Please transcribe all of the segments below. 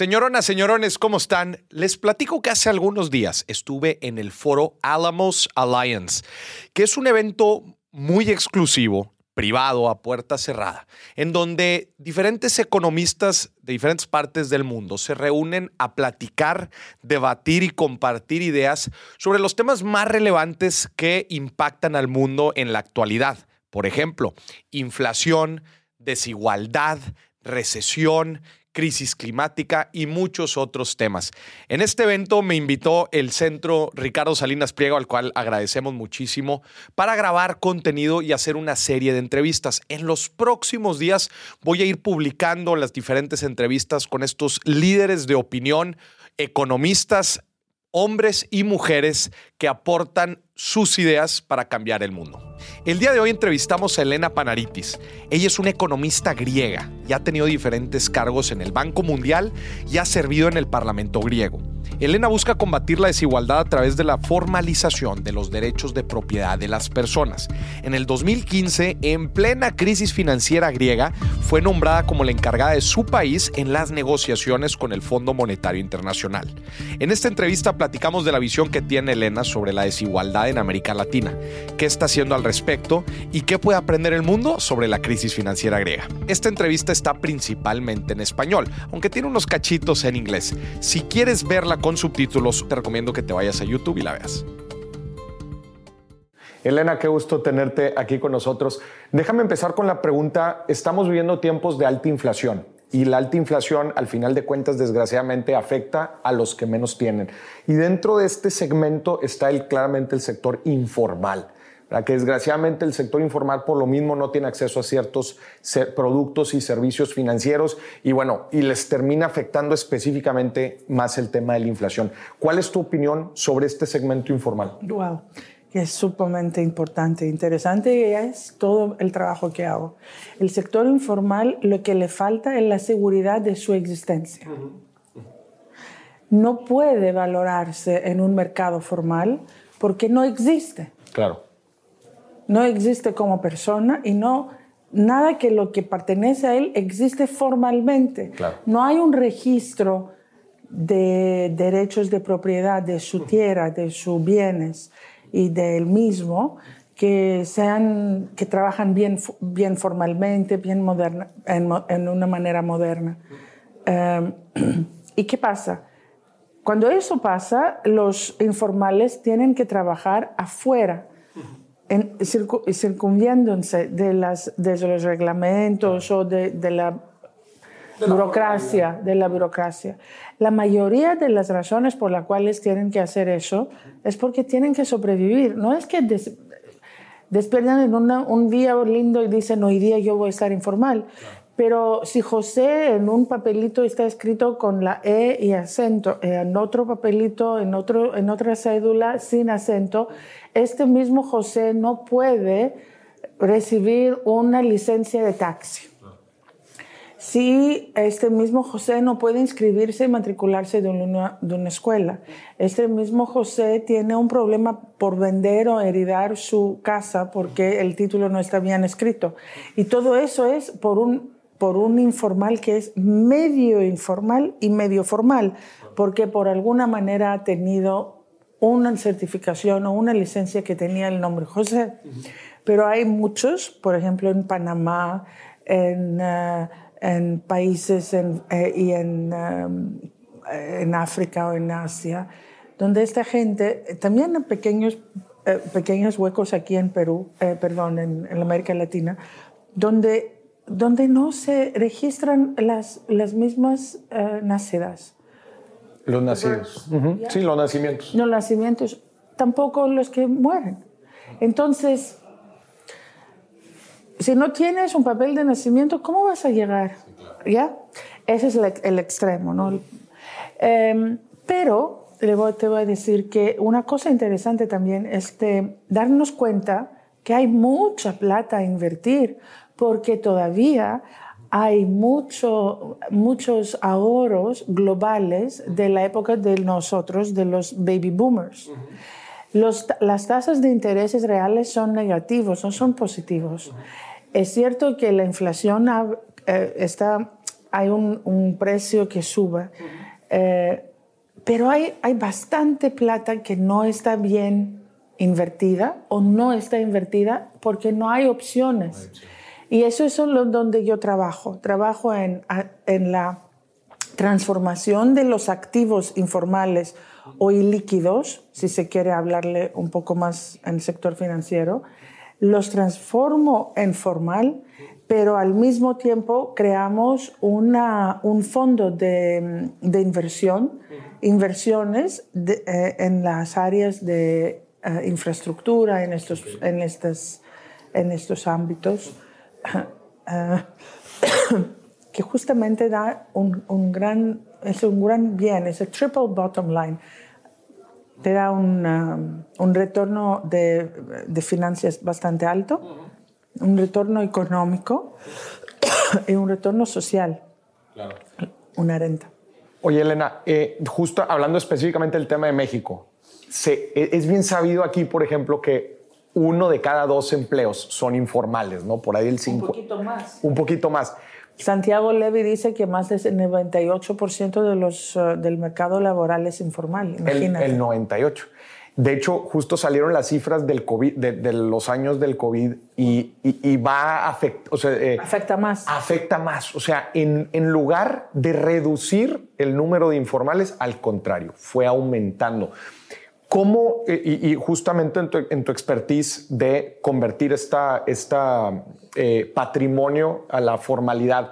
Señoronas, señorones, ¿cómo están? Les platico que hace algunos días estuve en el foro Alamos Alliance, que es un evento muy exclusivo, privado, a puerta cerrada, en donde diferentes economistas de diferentes partes del mundo se reúnen a platicar, debatir y compartir ideas sobre los temas más relevantes que impactan al mundo en la actualidad. Por ejemplo, inflación, desigualdad, recesión, crisis climática y muchos otros temas. En este evento me invitó el Centro Ricardo Salinas Pliego, al cual agradecemos muchísimo, para grabar contenido y hacer una serie de entrevistas. En los próximos días voy a ir publicando las diferentes entrevistas con estos líderes de opinión, economistas, hombres y mujeres que aportan sus ideas para cambiar el mundo. El día de hoy entrevistamos a Elena Panaritis. Ella es una economista griega y ha tenido diferentes cargos en el Banco Mundial y ha servido en el Parlamento griego. Elena busca combatir la desigualdad a través de la formalización de los derechos de propiedad de las personas. En el 2015, en plena crisis financiera griega, fue nombrada como la encargada de su país en las negociaciones con el Fondo Monetario Internacional. En esta entrevista platicamos de la visión que tiene Elena sobre la desigualdad en América Latina, qué está haciendo al respecto y qué puede aprender el mundo sobre la crisis financiera griega. Esta entrevista está principalmente en español, aunque tiene unos cachitos en inglés. Si quieres verla con subtítulos, te recomiendo que te vayas a YouTube y la veas. Elena, qué gusto tenerte aquí con nosotros. Déjame empezar con la pregunta, estamos viviendo tiempos de alta inflación y la alta inflación, al final de cuentas, desgraciadamente afecta a los que menos tienen. Y dentro de este segmento está el, claramente el sector informal que desgraciadamente el sector informal por lo mismo no tiene acceso a ciertos productos y servicios financieros y bueno, y les termina afectando específicamente más el tema de la inflación. ¿Cuál es tu opinión sobre este segmento informal? Wow, que es sumamente importante, interesante y es todo el trabajo que hago. El sector informal lo que le falta es la seguridad de su existencia. No puede valorarse en un mercado formal porque no existe. Claro no existe como persona y no nada que lo que pertenece a él existe formalmente. No hay un registro de derechos de propiedad de su tierra, de sus bienes y del mismo que sean que trabajan bien, bien formalmente, bien moderna, en, una manera moderna. Em, ¿Y qué pasa? Cuando eso pasa, los informales tienen que trabajar afuera en, circunviéndose de, las, de los reglamentos o de, la burocracia, de la burocracia. La mayoría de las razones por las cuales tienen que hacer eso es porque tienen que sobrevivir. No es que despiertan en un día lindo y dicen, hoy día yo voy a estar informal. Pero si José en un papelito está escrito con la E y acento, en otro papelito, en, otro, en otra cédula sin acento, este mismo José no puede recibir una licencia de taxi. Si este mismo José no puede inscribirse y matricularse de una, de una escuela, este mismo José tiene un problema por vender o heredar su casa porque el título no está bien escrito. Y todo eso es por un, por un informal que es medio informal y medio formal, porque por alguna manera ha tenido una certificación o una licencia que tenía el nombre José. Pero hay muchos, por ejemplo, en Panamá, en, eh, en países eh, y en, eh, en África o en Asia, donde esta gente, también en pequeños, pequeños huecos aquí en Perú, perdón, en, en, América Latina, donde, donde no se registran las, las mismas nacidas. Los nacidos. Sí, los nacimientos. Los nacimientos, tampoco los que mueren. Entonces, si no tienes un papel de nacimiento, ¿cómo vas a llegar? ¿Ya? Ese es el, extremo, ¿no? Em, pero te voy a decir que una cosa interesante también es darnos cuenta que hay mucha plata a invertir, porque todavía hay mucho, muchos ahorros globales de la época de nosotros, de los baby boomers. Los, las tasas de intereses reales son negativos, no son positivos. Es cierto que la inflación eh, está hay un, precio que sube, eh, pero hay, hay bastante plata que no está bien invertida o no está invertida porque no hay opciones. Y eso es donde yo trabajo. Trabajo en, en la transformación de los activos informales o ilíquidos, si se quiere hablarle un poco más en el sector financiero, los transformo en formal, pero al mismo tiempo creamos una, un fondo de, de inversión, inversiones eh, en las áreas de eh, infraestructura, en estos, en, estas, en estos ámbitos, eh, que justamente da un, un, gran, es un gran bien, es el triple bottom line te da un, un retorno de, de, finanzas bastante alto, un retorno económico y un retorno social. Claro. Una renta. Oye, Elena, eh, justo hablando específicamente del tema de México, se, e, es bien sabido aquí, por ejemplo, que uno de cada dos empleos son informales, ¿no? Por ahí el 5. Un poquito más. Un poquito más. Santiago Levy dice que más del 98% de los, eh, del mercado laboral es informal. Imagínate. El, 98%. De hecho, justo salieron las cifras del COVID, de, los años del COVID y, y, va a afectar. O sea, eh, afecta más. Afecta más. O sea, en, en, lugar de reducir el número de informales, al contrario, fue aumentando. ¿Cómo, eh, y, justamente en tu, en expertise de convertir esta, esta eh, patrimonio a la formalidad,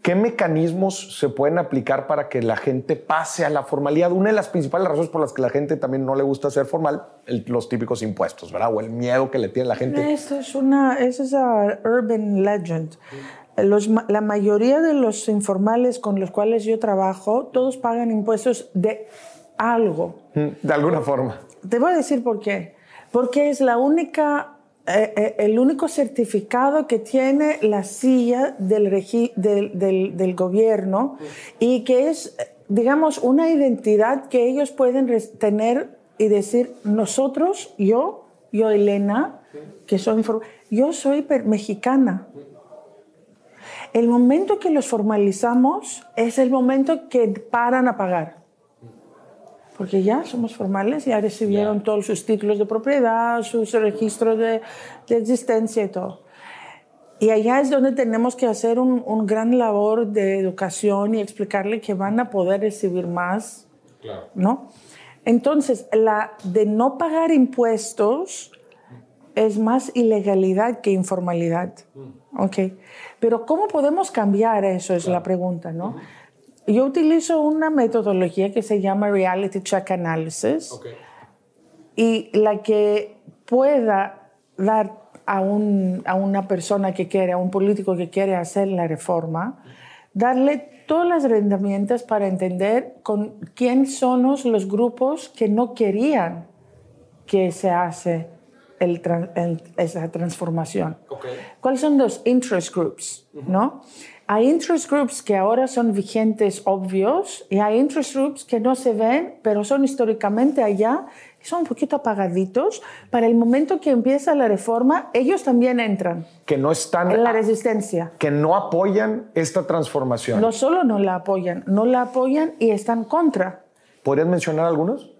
¿qué mecanismos se pueden aplicar para que la gente pase a la formalidad? Una de las principales razones por las que la gente también no le gusta ser formal, los típicos impuestos, ¿verdad? O el miedo que le tiene la gente. Eso es una, eso es una urban legend. La mayoría de los informales con los cuales yo trabajo, todos pagan impuestos de algo. Mm, de alguna forma. Te voy a decir por qué. Porque es la única, eh, eh, el único certificado que tiene la silla del, del, del, gobierno y que es, digamos, una identidad que ellos pueden tener y decir, nosotros, yo, yo Elena, que soy, yo soy mexicana. El momento que los formalizamos es el momento que paran a pagar porque ya somos formales, ya recibieron todos sus títulos de propiedad, sus registros de, de, existencia y todo. Y allá es donde tenemos que hacer un, un, gran labor de educación y explicarle que van a poder recibir más, claro. ¿no? Entonces, la de no pagar impuestos es más ilegalidad que informalidad, mm. ¿ok? Pero ¿cómo podemos cambiar eso? Es la pregunta, ¿no? Yo utilizo una metodología que se llama Reality Check Analysis y la que pueda dar a, un, a, una persona que quiere, a un político que quiere hacer la reforma, darle todas las herramientas para entender con quién son los grupos que no querían que se hace el, esa transformación. ¿Cuáles son los interest groups? ¿no? Hay interest groups que ahora son vigentes obvios y hay interest groups que no se ven, pero son históricamente allá y son un poquito apagaditos. Para el momento que empieza la reforma, ellos también entran. Que no están en la resistencia. Que no apoyan esta transformación. No solo no la apoyan, no la apoyan y están contra. ¿Podrías mencionar algunos?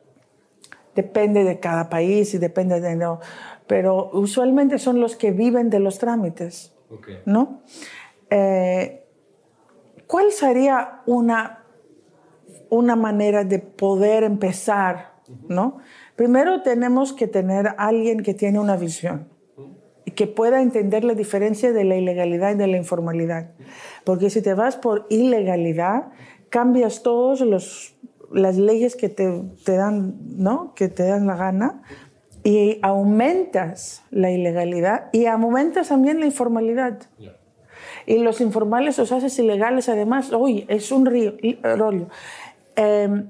Depende de cada país y depende de no, pero usualmente son los que viven de los trámites, okay. ¿no? Eh, ¿cuál sería una, una manera de poder empezar? ¿no? Primero tenemos que tener alguien que tiene una visión y que pueda entender la diferencia de la ilegalidad y de la informalidad. Porque si te vas por ilegalidad, cambias todas las leyes que te, te, dan, ¿no? que te dan la gana y aumentas la ilegalidad y aumentas también la informalidad. Y los informales los haces ilegales, además, hoy es un rollo. Em,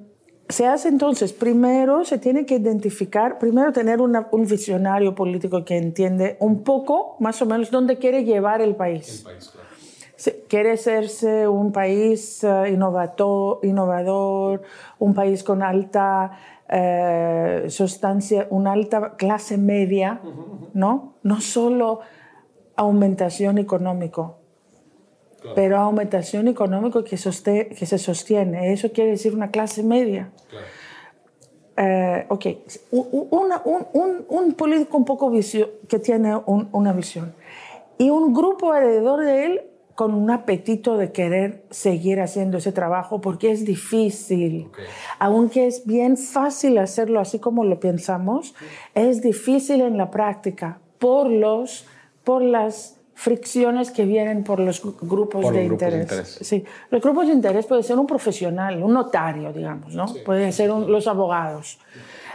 se hace entonces, primero se tiene que identificar, primero tener un visionario político que entiende un poco, más o menos, dónde quiere llevar el país. Quiere hacerse un país uh, innovador, un país con alta eh, sustancia, una alta clase media, ¿no? No solo aumentación económica pero aumentación económica que, que se sostiene. Eso quiere decir una clase media. Eh, ok, un, un, político un poco vicio, que tiene una visión y un grupo alrededor de él con un apetito de querer seguir haciendo ese trabajo porque es difícil. Aunque es bien fácil hacerlo así como lo pensamos, es difícil en la práctica por, los, por las fricciones que vienen por los grupos, de, interés. Sí, los grupos de interés puede ser un profesional, un notario, digamos, ¿no? Pueden ser los abogados.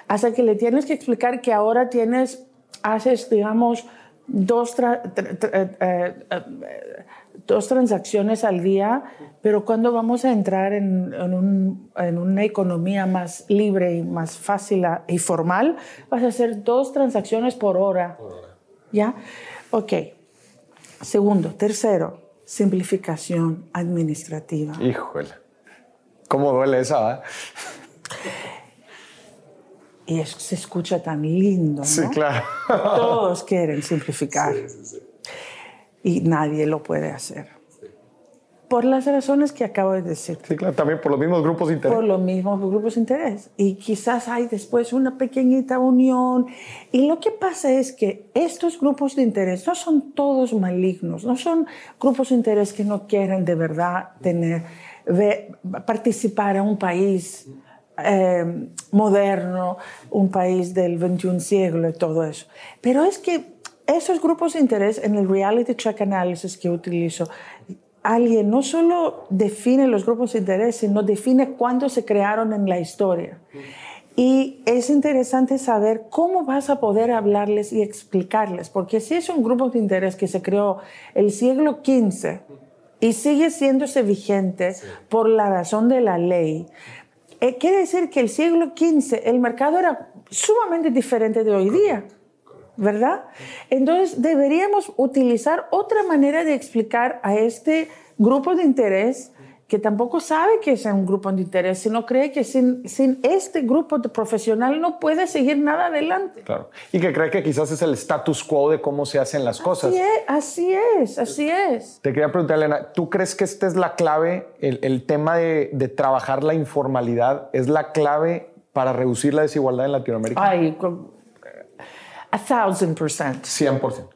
Hasta que le tienes que explicar que ahora tienes, haces, digamos, dos, eh, eh, dos transacciones al día, pero cuando vamos a entrar en, en, una economía más libre y más fácil y formal, vas a hacer dos transacciones por hora. Por hora. ¿Ya? Ok. Segundo. Tercero, simplificación administrativa. Híjole. ¿Cómo duele esa? ¿va? Y se escucha tan lindo, ¿no? Sí, claro. Todos quieren simplificar. Sí, sí, sí. Y nadie lo puede hacer por las razones que acabo de decir. Sí, claro, también por los mismos grupos de interés. Por los mismos grupos de interés. Y quizás hay después una pequeñita unión. Y lo que pasa es que estos grupos de interés no son todos malignos, no son grupos de interés que no quieren de verdad tener, participar en un país eh, moderno, un país del 21 siglo y todo eso. Pero es que esos grupos de interés en el reality check analysis que utilizo alguien no solo define los grupos de interés, sino define cuándo se crearon en la historia. Y es interesante saber cómo vas a poder hablarles y explicarles, porque si es un grupo de interés que se creó el siglo XV y sigue siéndose vigente por la razón de la ley, eh, quiere decir que el siglo XV el mercado era sumamente diferente de hoy día. ¿Verdad? Entonces deberíamos utilizar otra manera de explicar a este grupo de interés que tampoco sabe que es un grupo de interés, sino cree que sin, sin este grupo de profesional no puede seguir nada adelante. Claro. Y que cree que quizás es el status quo de cómo se hacen las cosas. Así es, así es. Te quería preguntar, Elena, ¿tú crees que esta es la clave, el, el tema de, de, trabajar la informalidad, es la clave para reducir la desigualdad en Latinoamérica? Ay, a thousand percent. 100%.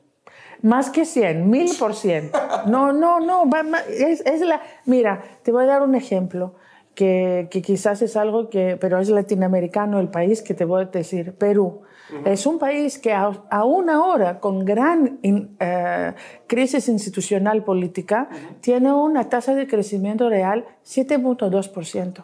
Más que 100, mil por ciento. No, no, no. Es, es, la, mira, te voy a dar un ejemplo que, que, quizás es algo que, pero es latinoamericano el país que te voy a decir, Perú. Es un país que aún ahora, con gran eh, crisis institucional política, tiene una tasa de crecimiento real 7.2%.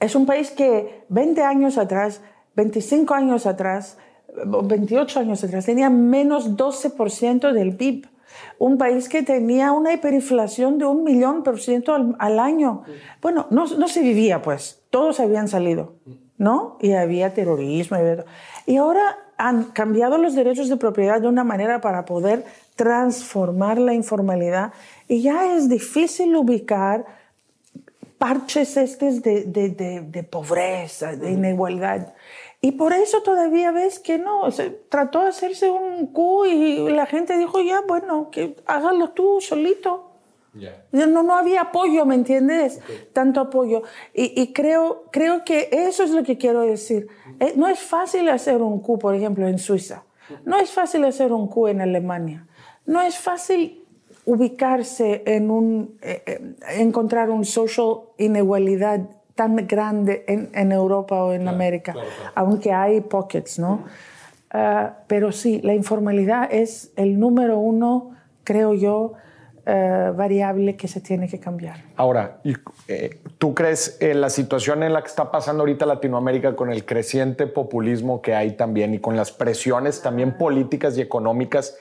Es un país que 20 años atrás, 25 años atrás, 28 años atrás, tenía menos 12% del PIB. Un país que tenía una hiperinflación de un millón por ciento al, año. Bueno, no, no, se vivía, pues. Todos habían salido, ¿no? Y había terrorismo. Y, y ahora han cambiado los derechos de propiedad de una manera para poder transformar la informalidad. Y ya es difícil ubicar parches estos de, de, de, de pobreza, de inigualdad. Y por eso todavía ves que no, se trató de hacerse un Q y la gente dijo, ya, bueno, que hágalo tú solito. No, no había apoyo, ¿me entiendes? Tanto apoyo. Y, y, creo, creo que eso es lo que quiero decir. Eh, no es fácil hacer un Q, por ejemplo, en Suiza. No es fácil hacer un Q en Alemania. No es fácil ubicarse en un, eh, eh, encontrar un social inigualidad tan grande en, en Europa o en América, aunque hay pockets, ¿no? Ah, pero sí, la informalidad es el número uno, creo yo, ah, variable que se tiene que cambiar. Ahora, eh, ¿tú crees en la situación en la que está pasando ahorita Latinoamérica con el creciente populismo que hay también y con las presiones también políticas y económicas?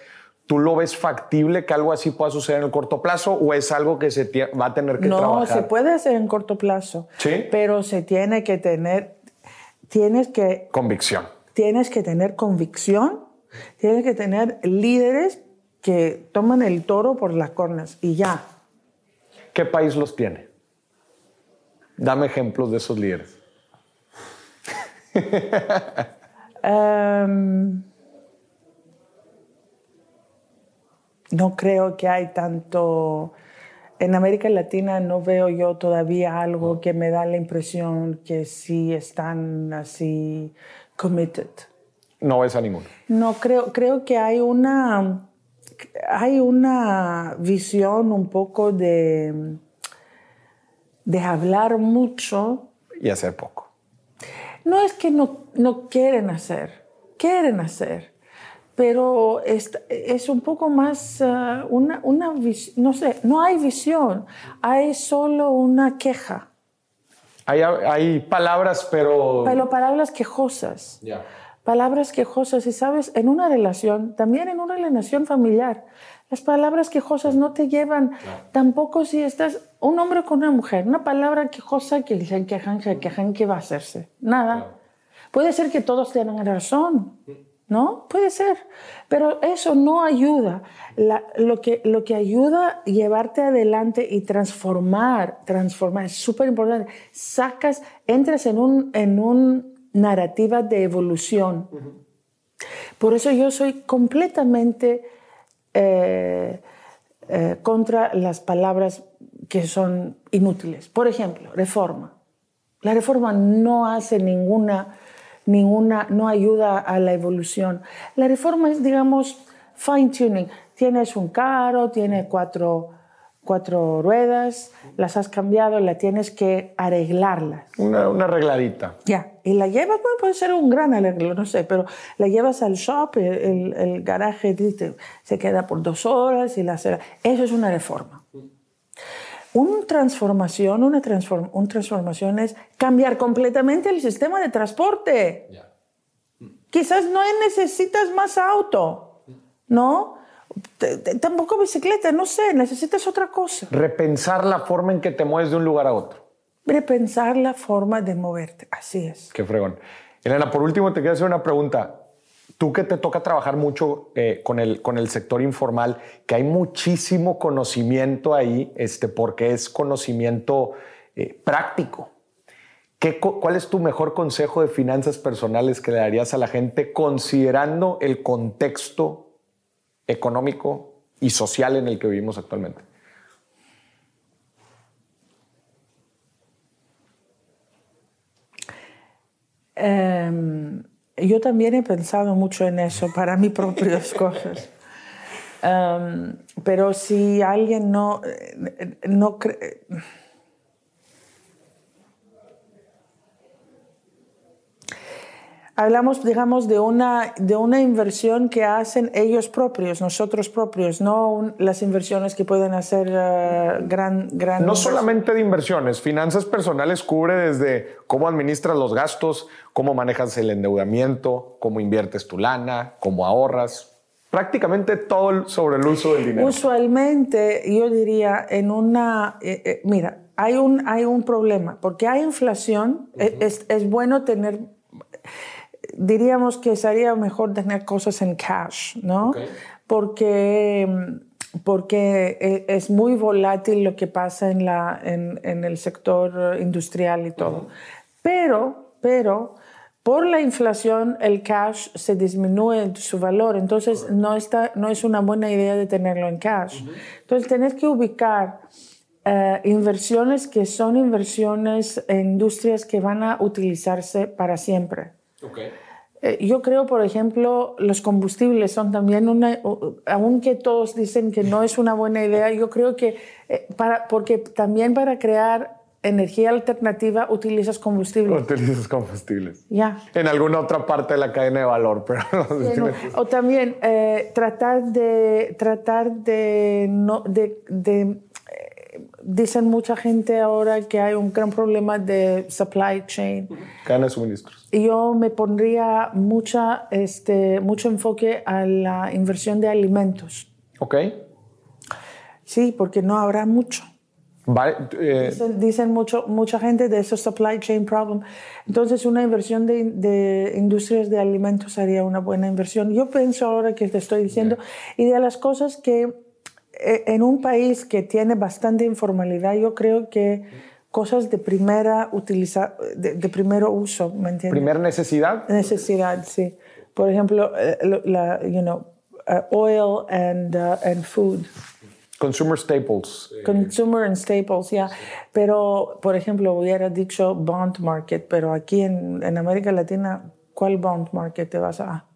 ¿Tú lo ves factible que algo así pueda suceder en el corto plazo o es algo que se va a tener que trabajar? No, se puede hacer en corto plazo. Sí. Pero se tiene que tener, tienes que... Convicción. Tienes que tener convicción, tienes que tener líderes que toman el toro por las cornas y ya. ¿Qué país los tiene? Dame ejemplos de esos líderes. um, no creo que hay tanto... En América Latina no veo yo todavía algo que me da la impresión que sí están así committed. No ves a ninguno. No, creo, creo que hay una, hay una visión un poco de, de hablar mucho. Y hacer poco. No es que no, no quieren hacer, quieren hacer, pero es, es un poco más uh, una, una no sé, no hay visión, hay solo una queja. Hay, hay palabras, pero... Pero palabras quejosas. Ya palabras quejosas. Y sabes, en una relación, también en una relación familiar, las palabras quejosas no te llevan, tampoco si estás un hombre con una mujer, una palabra quejosa que dicen quejan, que quejan, ¿qué va a hacerse? Nada. Puede ser que todos tengan razón, ¿no? Puede ser, pero eso no ayuda. lo, que, lo que ayuda a llevarte adelante y transformar, transformar, es súper importante. Sacas, entras en un, en un narrativa de evolución. Por eso yo soy completamente eh, eh, contra las palabras que son inútiles. Por ejemplo, reforma. La reforma no hace ninguna, ninguna, no ayuda a la evolución. La reforma es, digamos, fine tuning. Tienes un carro, tiene cuatro cuatro ruedas, las has cambiado, la tienes que arreglarlas. Una, una arregladita. Ya, y la llevas, puede ser un gran arreglo, no sé, pero la llevas al shop, el, el, garaje se queda por dos horas y la Eso es una reforma. Una transformación, una, transform, una transformación es cambiar completamente el sistema de transporte. Quizás no necesitas más auto, ¿no? tampoco bicicleta, no sé, necesitas otra cosa. Repensar la forma en que te mueves de un lugar a otro. Repensar la forma de moverte, así es. Qué fregón. Elena, por último te quiero hacer una pregunta. Tú que te toca trabajar mucho eh, con, el, con el sector informal, que hay muchísimo conocimiento ahí, este, porque es conocimiento eh, práctico. ¿Qué, ¿Cuál es tu mejor consejo de finanzas personales que le darías a la gente considerando el contexto económico y social en el que vivimos actualmente. Em, yo también he pensado mucho en eso para mis propias cosas. Em, pero si alguien no, no cree hablamos, digamos, de una, de una inversión que hacen ellos propios, nosotros propios, no las inversiones que pueden hacer uh, gran, gran... No solamente de inversiones, finanzas personales cubre desde cómo administras los gastos, cómo manejas el endeudamiento, cómo inviertes tu lana, cómo ahorras, prácticamente todo sobre el uso del dinero. Usualmente, yo diría, en una... Eh, eh, mira, hay un, hay un problema, porque hay inflación, es, es bueno tener diríamos que sería mejor tener cosas en cash, ¿no? Porque, porque e, es muy volátil lo que pasa en, la, en, en el sector industrial y todo. Pero, pero, por la inflación el cash se disminuye su valor, entonces no, está, no es una buena idea de tenerlo en cash. Entonces tenés que ubicar eh, inversiones que son inversiones en industrias que van a utilizarse para siempre. Okay. Eh, yo creo, por ejemplo, los combustibles son también una, aunque todos dicen que no es una buena idea, yo creo que, eh, para, porque también para crear energía alternativa utilizas combustibles. Utilizas combustibles. Ya. En alguna otra parte de la cadena de valor, pero O también eh, tratar de, tratar de, no, de, de dicen mucha gente ahora que hay un gran problema de supply chain. Cadena de suministros. Yo me pondría mucha, este, mucho enfoque a la inversión de alimentos. Ok. Sí, porque no habrá mucho. Eh, dicen, mucho, mucha gente de esos supply chain problem. Entonces, una inversión de, de, industrias de alimentos sería una buena inversión. Yo pienso ahora que te estoy diciendo, y de las cosas que en un país que tiene bastante informalidad, yo creo que cosas de primera utiliza, de, de primero uso, ¿me entiendes? ¿Primera necesidad? Necesidad, sí. Por ejemplo, eh, la, you know, uh, oil and, uh, and food. Consumer staples. Consumer and staples, ya. Pero, por ejemplo, hubiera dicho bond market, pero aquí en, en América Latina, ¿cuál bond market te vas a...?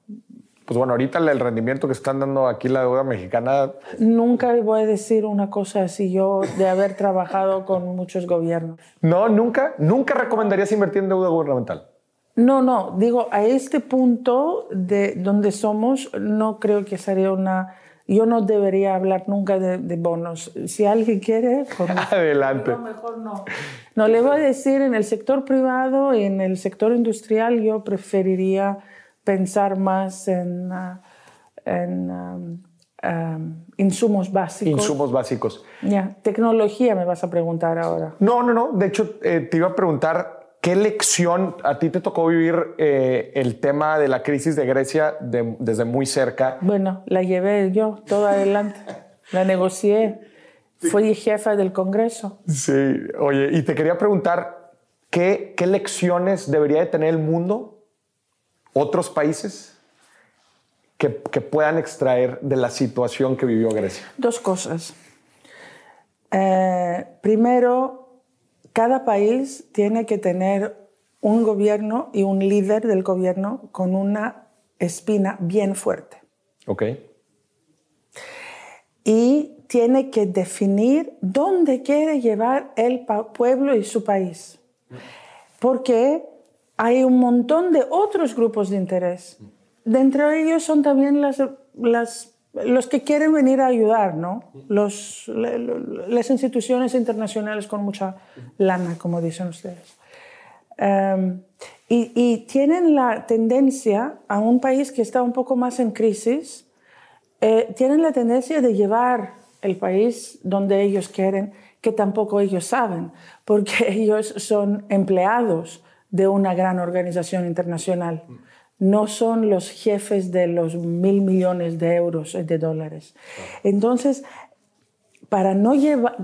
Pues bueno, ahorita el rendimiento que están dando aquí la deuda mexicana. Nunca voy a decir una cosa así yo de haber trabajado con muchos gobiernos. No, nunca, nunca recomendarías invertir en deuda gubernamental. No, no, digo, a este punto de donde somos, no creo que sería una... Yo no debería hablar nunca de, de bonos. Si alguien quiere, con- Adelante. No, mejor no. No, le voy a decir, en el sector privado y en el sector industrial yo preferiría pensar más en, ah, en um, um, insumos básicos. Insumos básicos. Ya, Tecnología me vas a preguntar ahora. No, no, no. De hecho, eh, te iba a preguntar qué lección a ti te tocó vivir eh, el tema de la crisis de Grecia de- desde muy cerca. Bueno, la llevé yo todo adelante. La negocié. Fui jefa del Congreso. Sí, oye, y te quería preguntar, ¿qué, qué lecciones debería de tener el mundo, otros países, que, que puedan extraer de la situación que vivió Grecia? Dos cosas. Eh, primero, cada país tiene que tener un gobierno y un líder del gobierno con una espina bien fuerte. Ok. Y tiene que definir dónde quiere llevar el pueblo y su país. Porque hay un montón de otros grupos de interés. Dentro de ellos son también las, los que quieren venir a ayudar, ¿no? Las instituciones internacionales con mucha lana, como dicen ustedes. Um, y, y tienen la tendencia a un país que está un poco más en crisis, eh, tienen la tendencia de llevar el país donde ellos quieren, que tampoco ellos saben, porque ellos son empleados de una gran organización internacional. No son los jefes de los mil millones de euros, eh, de dólares. Entonces, para no,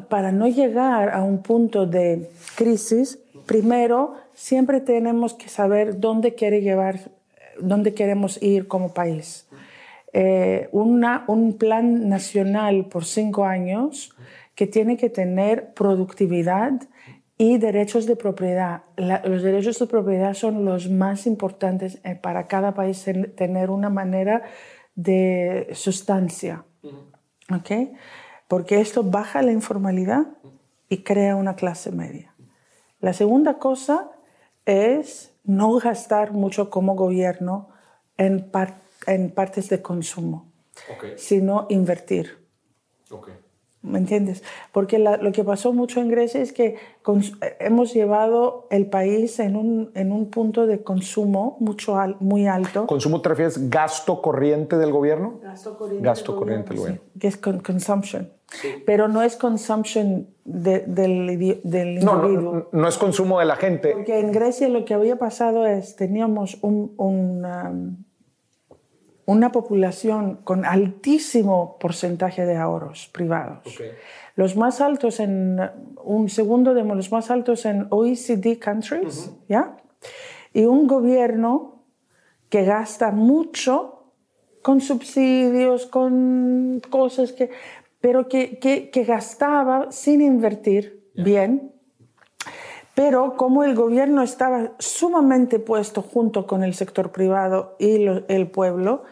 para no llegar a un punto de crisis, primero siempre tenemos que saber dónde quiere llevar, dónde queremos ir como país. Eh, un plan nacional por cinco años que tiene que tener productividad y derechos de propiedad. La- los derechos de propiedad son los más importantes eh, para cada país en- tener una manera de sustancia. ¿ok? Porque esto baja la informalidad y crea una clase media. La segunda cosa es no gastar mucho como gobierno en, par- en partes de consumo, sino invertir. ¿Me entiendes? Porque la- lo que pasó mucho en Grecia es que cons- hemos llevado el país en un, en un punto de consumo mucho al- muy alto. ¿Consumo te refieres gasto corriente del gobierno? Gasto corriente, Gasto corriente del gobierno. que es con- consumption. Pero no es consumption de- del, del No, individuo. no, no es consumo de la gente. Porque en Grecia lo que había pasado es, teníamos un- un, um, una población con altísimo porcentaje de ahorros privados. Los más altos en, un segundo de los más altos en OECD countries, ¿ya? Y un gobierno que gasta mucho con subsidios, con cosas que, pero que, que, que gastaba sin invertir bien. Pero como el gobierno estaba sumamente puesto junto con el sector privado y lo- el pueblo,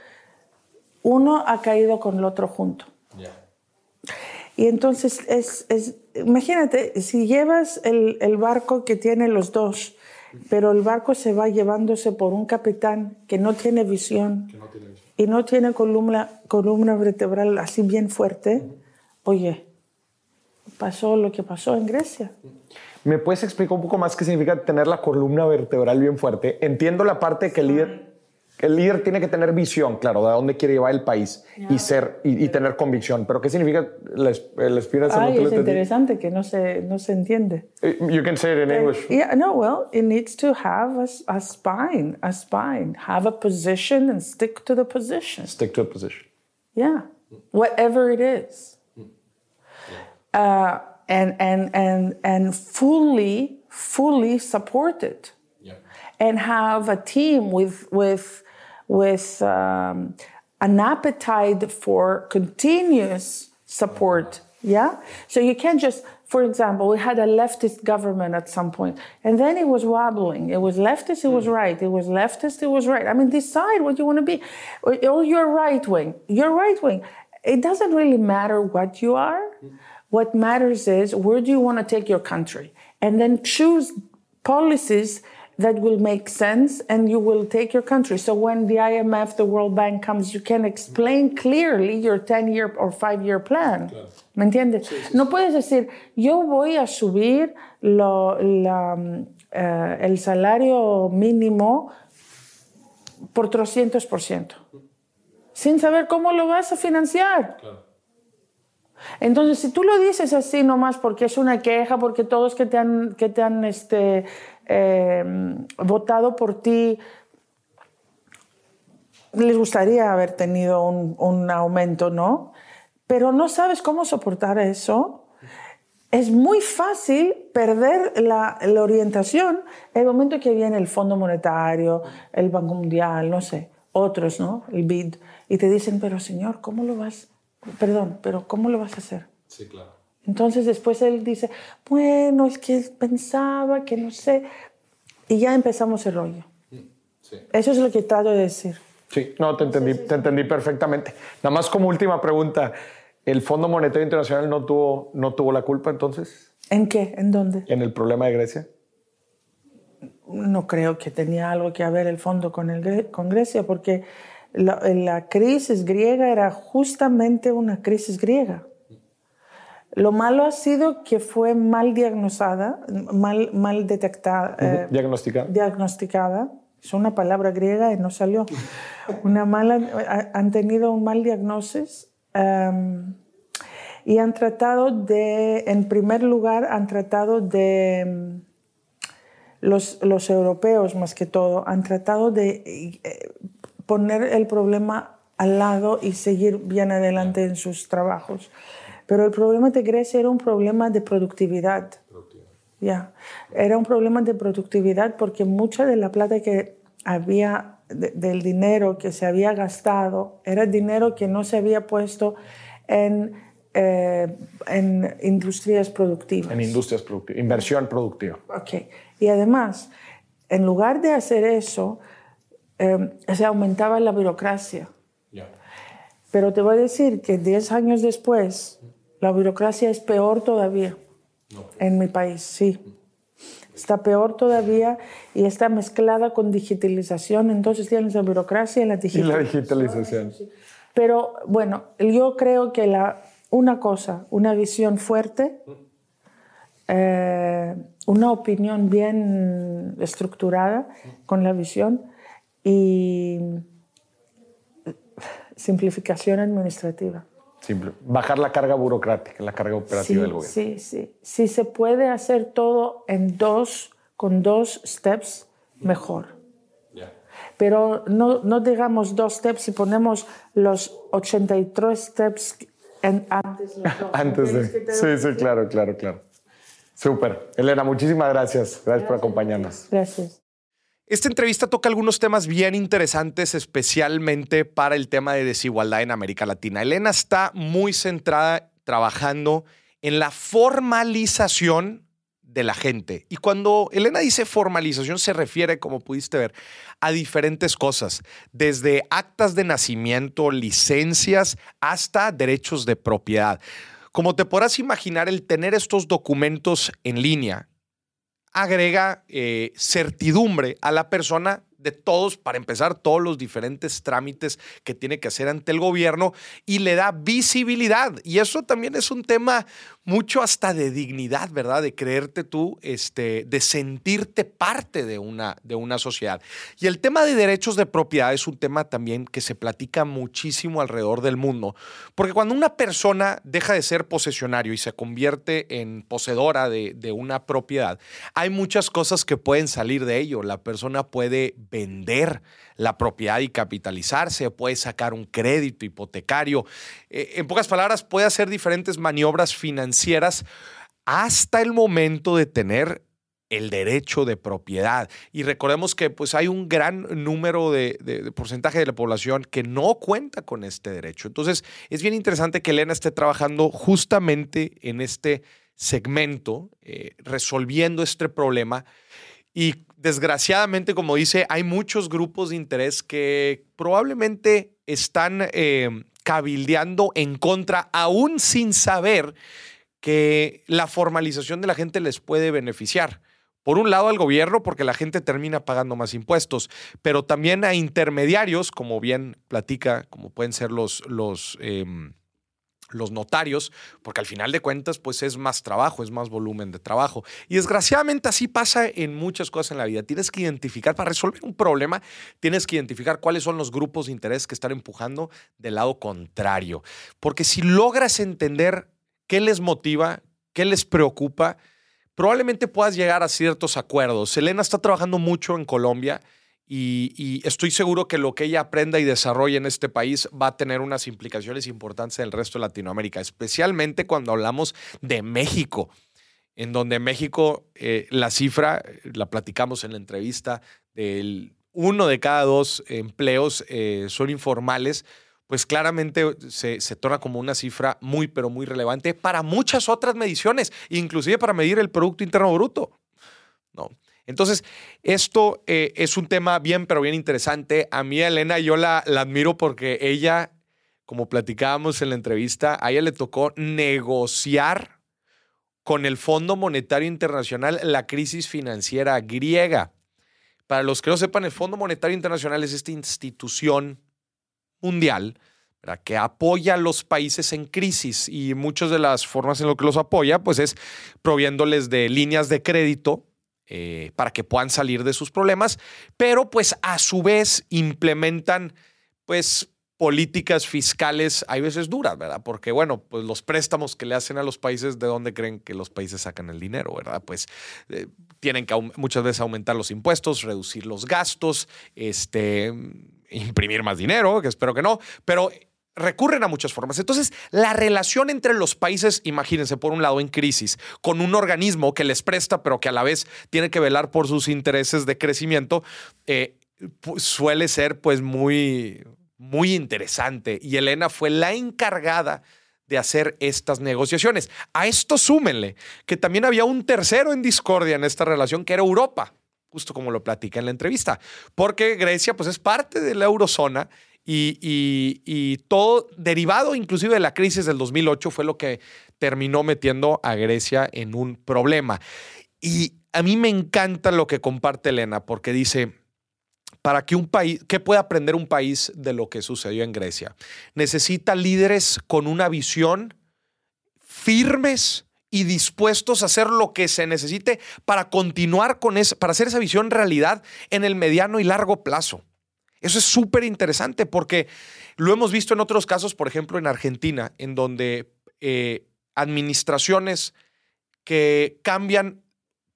uno ha caído con el otro junto. Y entonces, es, es- imagínate, si llevas el, el barco que tiene los dos, pero el barco se va llevándose por un capitán que no tiene visión y no tiene columna, columna vertebral así bien fuerte, oye, pasó lo que pasó en Grecia. ¿Me puedes explicar un poco más qué significa tener la columna vertebral bien fuerte? Entiendo la parte que el líder, el líder tiene que tener visión, claro, de a dónde quiere llevar el país y ser y, y tener convicción. Pero ¿qué significa la, la no Ay, es interesante que no se, no se entiende. Eh, You can say it in English. Yeah, no, well, it needs to have a, a spine, a spine. Have a position and stick to the position. Stick to a position. Yeah, whatever it is. Uh, and, and, and, and fully, fully support it. And have a team with, with, with um, an appetite for continuous support. Yeah? So you can't just, for example, we had a leftist government at some point, and then it was wobbling. It was leftist, it was right. It was leftist, it was right. I mean, decide what you want to be. Oh, you're right wing. You're right wing. It doesn't really matter what you are. What matters is where do you want to take your country? And then choose policies that will make sense and you will take your country. So when the IMF, the World Bank comes, you can explain clearly your 10 year or 5 year plan. Claro. ¿Me entiendes? Sí, sí, no puedes decir, yo voy a subir lo, la, uh, el salario mínimo por 300%, sin saber cómo lo vas a financiar. Claro. Entonces, si tú lo dices así nomás porque es una queja, porque todos que te han, que te han este, Em, votado por ti, les gustaría haber tenido un, aumento, ¿no? Pero no sabes cómo soportar eso. Es muy fácil perder la, la orientación el momento que viene el Fondo Monetario, el Banco Mundial, no sé, otros, ¿no? El BID, y te dicen, pero señor, ¿cómo lo vas? Perdón, pero ¿cómo lo vas a hacer? Sí, claro. Entonces después él dice, bueno, es que pensaba que no sé, y ya empezamos el rollo. Eso es lo que trato de decir. Sí, no, te entendí, te entendí perfectamente. Nada más como última pregunta, ¿el Fondo Monetario Internacional no tuvo, no tuvo la culpa entonces? ¿En qué? ¿En dónde? ¿En el problema de Grecia? No creo que tenía algo que ver el fondo con, el, con Grecia, porque la, la crisis griega era justamente una crisis griega. Lo malo ha sido que fue mal diagnosticada, mal, mal detectada. Eh, diagnosticada. Diagnosticada. Es una palabra griega y no salió. Una mala, han tenido un mal diagnóstico em, y han tratado de, en primer lugar, han tratado de, em, los, los europeos más que todo, han tratado de eh, poner el problema al lado y seguir bien adelante en sus trabajos. Pero el problema de Grecia era un problema de productividad. Ya, era un problema de productividad porque mucha de la plata que había, del dinero que se había gastado, era dinero que no se había puesto en, eh, en industrias productivas. En industrias productivas, inversión productiva. Ok, y además, en lugar de hacer eso, eh, se aumentaba la burocracia. Pero te voy a decir que 10 años después, la burocracia es peor todavía en mi país, sí. Está peor todavía y está mezclada con digitalización. Entonces tienes la burocracia y la digitalización. Y la digitalización. Pero bueno, yo creo que la, una cosa, una visión fuerte, eh, una opinión bien estructurada con la visión y simplificación administrativa. Bajar la carga burocrática, la carga operativa del gobierno. Sí, sí. Si se puede hacer todo en dos, con dos steps, mejor. Pero no, no digamos dos steps y ponemos los 83 steps en, antes. antes de. Sí, sí, claro, claro, claro. Súper. Elena, muchísimas gracias. Gracias por acompañarnos. Gracias. Esta entrevista toca algunos temas bien interesantes, especialmente para el tema de desigualdad en América Latina. Elena está muy centrada trabajando en la formalización de la gente. Y cuando Elena dice formalización se refiere, como pudiste ver, a diferentes cosas, desde actas de nacimiento, licencias, hasta derechos de propiedad. Como te podrás imaginar, el tener estos documentos en línea agrega eh, certidumbre a la persona de todos, para empezar, todos los diferentes trámites que tiene que hacer ante el gobierno y le da visibilidad. Y eso también es un tema mucho hasta de dignidad, ¿verdad? De creerte tú, este, de sentirte parte de una, de una sociedad. Y el tema de derechos de propiedad es un tema también que se platica muchísimo alrededor del mundo, porque cuando una persona deja de ser posesionario y se convierte en poseedora de, de una propiedad, hay muchas cosas que pueden salir de ello. La persona puede vender la propiedad y capitalizarse, puede sacar un crédito hipotecario. Eh, en pocas palabras, puede hacer diferentes maniobras financieras hasta el momento de tener el derecho de propiedad. Y recordemos que pues, hay un gran número de, porcentaje de la población que no cuenta con este derecho. Entonces, es bien interesante que Elena esté trabajando justamente en este segmento, eh, resolviendo este problema. Y desgraciadamente, como dice, hay muchos grupos de interés que probablemente están eh, cabildeando en contra, aún sin saber que la formalización de la gente les puede beneficiar. Por un lado al gobierno, porque la gente termina pagando más impuestos, pero también a intermediarios, como bien platica, como pueden ser los, em, los notarios, porque al final de cuentas, pues es más trabajo, es más volumen de trabajo. Y desgraciadamente así pasa en muchas cosas en la vida. Tienes que identificar, para resolver un problema, tienes que identificar cuáles son los grupos de interés que están empujando del lado contrario. Porque si logras entender qué les motiva, qué les preocupa, probablemente puedas llegar a ciertos acuerdos. Elena está trabajando mucho en Colombia y, estoy seguro que lo que ella aprenda y desarrolle en este país va a tener unas implicaciones importantes en el resto de Latinoamérica, especialmente cuando hablamos de México, en donde México, eh, la cifra, la platicamos en la entrevista, del uno de cada dos empleos eh, son informales pues claramente se, se, torna como una cifra muy, pero muy relevante para muchas otras mediciones, inclusive para medir el Producto Interno Bruto. ¿no? Entonces, esto eh, es un tema bien, pero bien interesante. A mí, Elena, yo la, admiro porque ella, como platicábamos en la entrevista, a ella le tocó negociar con el Fondo Monetario Internacional la crisis financiera griega. Para los que no sepan, el Fondo Monetario Internacional es esta institución mundial que apoya a los países en crisis y muchas de las formas en las que los apoya pues es proviéndoles de líneas de crédito eh, para que puedan salir de sus problemas, pero pues a su vez implementan pues políticas fiscales hay veces duras, ¿verdad? Porque, bueno, pues los préstamos que le hacen a los países, ¿de dónde creen que los países sacan el dinero, ¿verdad? Pues eh, tienen que muchas veces aumentar los impuestos, reducir los gastos, este, imprimir más dinero, que espero que no, pero recurren a muchas formas. Entonces, la relación entre los países, imagínense, por un lado en crisis, con un organismo que les presta, pero que a la vez tiene que velar por sus intereses de crecimiento, eh, suele ser pues muy, muy interesante y Elena fue la encargada de hacer estas negociaciones. A esto súmenle que también había un tercero en discordia en esta relación, que era Europa, justo como lo platica en la entrevista, porque Grecia pues es parte de la eurozona y, todo derivado inclusive de la crisis del 2008 fue lo que terminó metiendo a Grecia en un problema. Y a mí me encanta lo que comparte Elena, porque dice, para que un país, ¿qué puede aprender un país de lo que sucedió en Grecia? Necesita líderes con una visión firmes y dispuestos a hacer lo que se necesite para continuar con eso, para hacer esa visión realidad en el mediano y largo plazo. Eso es súper interesante porque lo hemos visto en otros casos, por ejemplo en Argentina, en donde eh, administraciones que cambian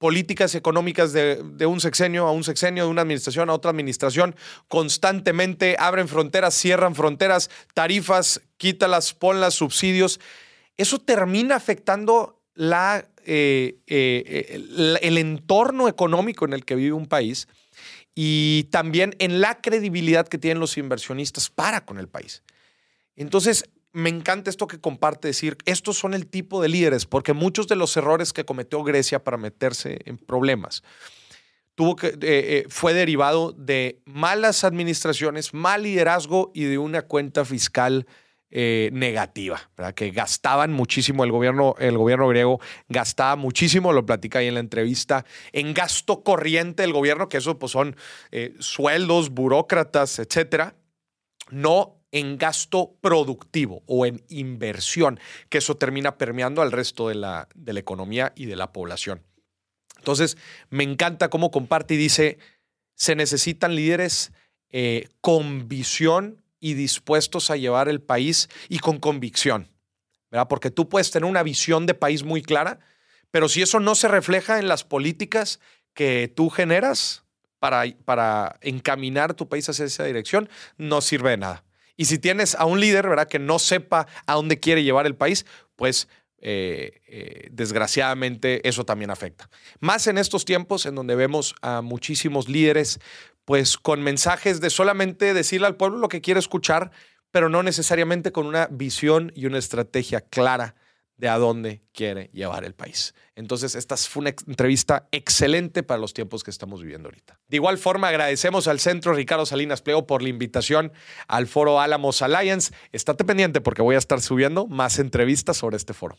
políticas económicas de, un sexenio a un sexenio, de una administración a otra administración, constantemente abren fronteras, cierran fronteras, tarifas, quítalas, ponlas, subsidios. Eso termina afectando la, eh, eh, el, entorno económico en el que vive un país y también en la credibilidad que tienen los inversionistas para con el país. Entonces, me encanta esto que comparte, decir, estos son el tipo de líderes, porque muchos de los errores que cometió Grecia para meterse en problemas tuvo que, eh, eh, fue derivado de malas administraciones, mal liderazgo y de una cuenta fiscal eh, negativa, que gastaban muchísimo, el gobierno, el gobierno griego gastaba muchísimo, lo platica ahí en la entrevista, en gasto corriente del gobierno, que eso pues, son sueldos, burócratas, etcétera, no en gasto productivo o en inversión, que eso termina permeando al resto de la, de la economía y de la población. Entonces, me encanta cómo comparte y dice, se necesitan líderes eh, con visión y dispuestos a llevar el país y con convicción, ¿verdad? Porque tú puedes tener una visión de país muy clara, pero si eso no se refleja en las políticas que tú generas para, para encaminar tu país hacia esa dirección, no sirve de nada. Y si tienes a un líder, ¿verdad?, que no sepa a dónde quiere llevar el país, pues eh, eh, desgraciadamente eso también afecta. Más en estos tiempos en donde vemos a muchísimos líderes pues con mensajes de solamente decirle al pueblo lo que quiere escuchar, pero no necesariamente con una visión y una estrategia clara de a dónde quiere llevar el país. Entonces, esta fue una entrevista excelente para los tiempos que estamos viviendo ahorita. De igual forma, agradecemos al Centro Ricardo Salinas Pleo por la invitación al foro Álamos Alliance. Estate pendiente porque voy a estar subiendo más entrevistas sobre este foro.